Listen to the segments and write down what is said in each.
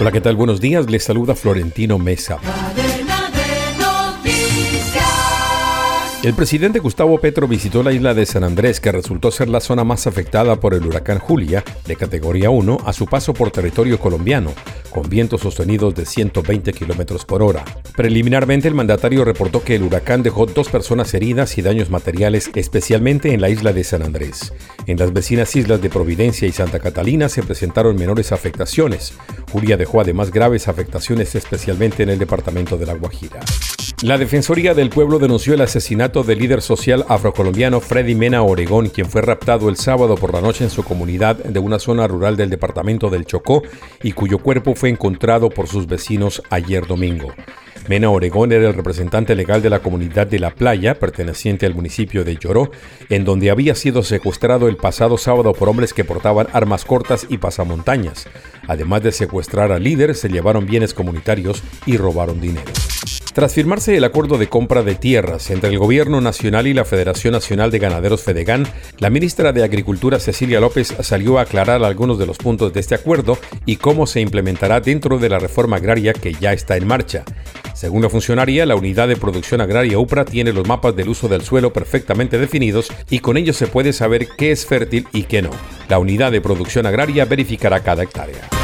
Hola, ¿qué tal? Buenos días. Les saluda Florentino Mesa. El presidente Gustavo Petro visitó la isla de San Andrés, que resultó ser la zona más afectada por el huracán Julia, de categoría 1, a su paso por territorio colombiano, con vientos sostenidos de 120 kilómetros por hora. Preliminarmente, el mandatario reportó que el huracán dejó dos personas heridas y daños materiales, especialmente en la isla de San Andrés. En las vecinas islas de Providencia y Santa Catalina se presentaron menores afectaciones. Julia dejó además graves afectaciones, especialmente en el departamento de La Guajira. La Defensoría del Pueblo denunció el asesinato del líder social afrocolombiano Freddy Mena Oregón, quien fue raptado el sábado por la noche en su comunidad de una zona rural del departamento del Chocó y cuyo cuerpo fue encontrado por sus vecinos ayer domingo. Mena Oregón era el representante legal de la comunidad de La Playa, perteneciente al municipio de Lloró, en donde había sido secuestrado el pasado sábado por hombres que portaban armas cortas y pasamontañas. Además de secuestrar al líder, se llevaron bienes comunitarios y robaron dinero. Tras firmarse el acuerdo de compra de tierras entre el Gobierno Nacional y la Federación Nacional de Ganaderos Fedegan, la ministra de Agricultura Cecilia López salió a aclarar algunos de los puntos de este acuerdo y cómo se implementará dentro de la reforma agraria que ya está en marcha. Según la funcionaria, la unidad de producción agraria UPRA tiene los mapas del uso del suelo perfectamente definidos y con ellos se puede saber qué es fértil y qué no. La unidad de producción agraria verificará cada hectárea.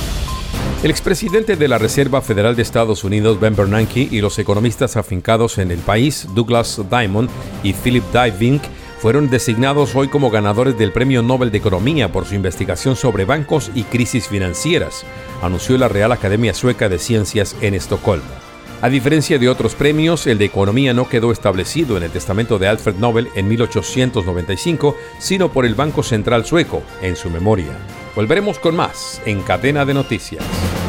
El expresidente de la Reserva Federal de Estados Unidos, Ben Bernanke, y los economistas afincados en el país, Douglas Diamond y Philip Diving, fueron designados hoy como ganadores del Premio Nobel de Economía por su investigación sobre bancos y crisis financieras, anunció la Real Academia Sueca de Ciencias en Estocolmo. A diferencia de otros premios, el de economía no quedó establecido en el testamento de Alfred Nobel en 1895, sino por el Banco Central Sueco en su memoria. Volveremos con más en Cadena de Noticias.